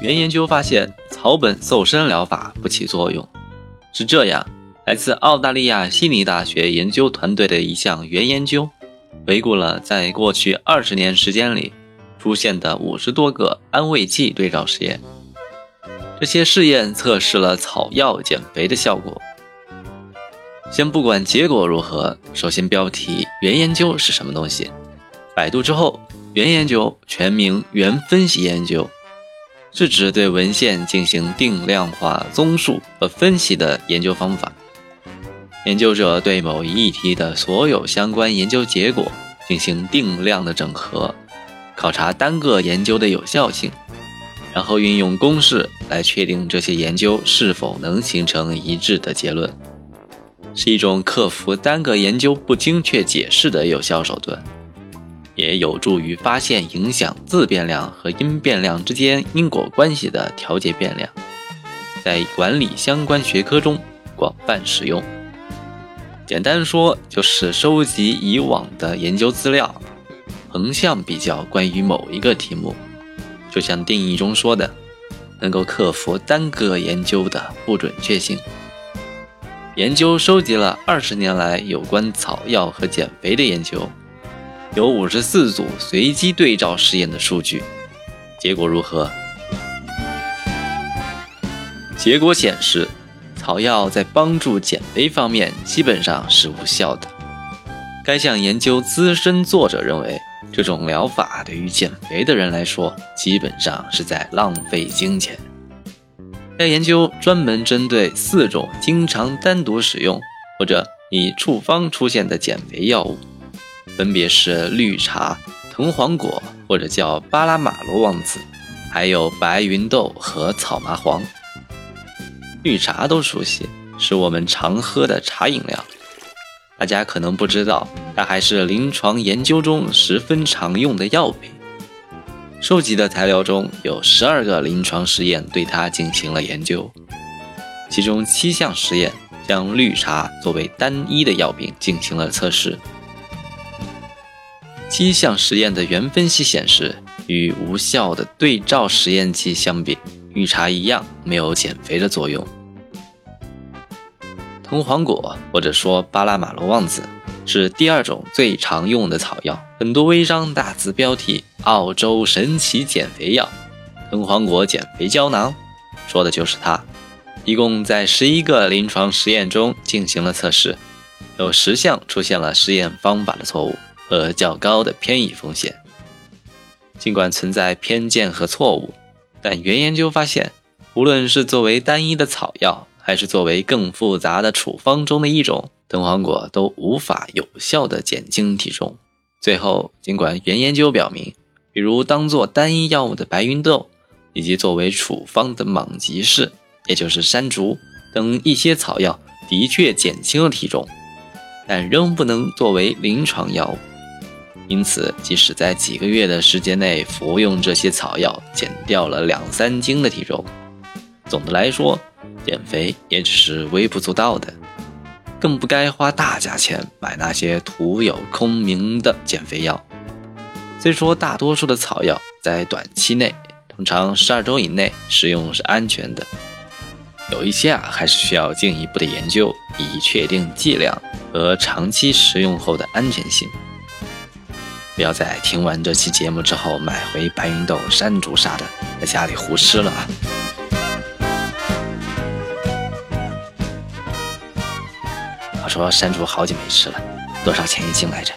原研究发现草本瘦身疗法不起作用。是这样，来自澳大利亚悉尼大学研究团队的一项原研究，回顾了在过去二十年时间里出现的五十多个安慰剂对照实验。这些试验测试了草药减肥的效果。先不管结果如何，首先标题原研究是什么东西？百度之后，原研究全名原分析研究。是指对文献进行定量化综述和分析的研究方法。研究者对某一议题的所有相关研究结果进行定量的整合，考察单个研究的有效性，然后运用公式来确定这些研究是否能形成一致的结论，是一种克服单个研究不精确解释的有效手段。也有助于发现影响自变量和因变量之间因果关系的调节变量，在管理相关学科中广泛使用。简单说，就是收集以往的研究资料，横向比较关于某一个题目。就像定义中说的，能够克服单个研究的不准确性。研究收集了二十年来有关草药和减肥的研究。有五十四组随机对照试验的数据，结果如何？结果显示，草药在帮助减肥方面基本上是无效的。该项研究资深作者认为，这种疗法对于减肥的人来说，基本上是在浪费金钱。该研究专门针对四种经常单独使用或者以处方出现的减肥药物。分别是绿茶、藤黄果或者叫巴拉马罗王子，还有白芸豆和草麻黄。绿茶都熟悉，是我们常喝的茶饮料。大家可能不知道，它还是临床研究中十分常用的药品。收集的材料中有十二个临床实验对它进行了研究，其中七项实验将绿茶作为单一的药品进行了测试。七项实验的原分析显示，与无效的对照实验剂相比，绿茶一样没有减肥的作用。藤黄果或者说巴拉马罗旺子是第二种最常用的草药，很多微商大字标题“澳洲神奇减肥药，藤黄果减肥胶囊”，说的就是它。一共在十一个临床实验中进行了测试，有十项出现了实验方法的错误。和较高的偏移风险。尽管存在偏见和错误，但原研究发现，无论是作为单一的草药，还是作为更复杂的处方中的一种，藤黄果都无法有效地减轻体重。最后，尽管原研究表明，比如当做单一药物的白芸豆，以及作为处方的莽吉士，也就是山竹等一些草药的确减轻了体重，但仍不能作为临床药物。因此，即使在几个月的时间内服用这些草药，减掉了两三斤的体重，总的来说，减肥也只是微不足道的，更不该花大价钱买那些徒有空名的减肥药。虽说大多数的草药在短期内，通常十二周以内使用是安全的，有一些啊还是需要进一步的研究，以确定剂量和长期食用后的安全性。不要在听完这期节目之后买回白芸豆、山竹啥的，在家里胡吃了啊！我说山竹好久没吃了，多少钱一斤来着？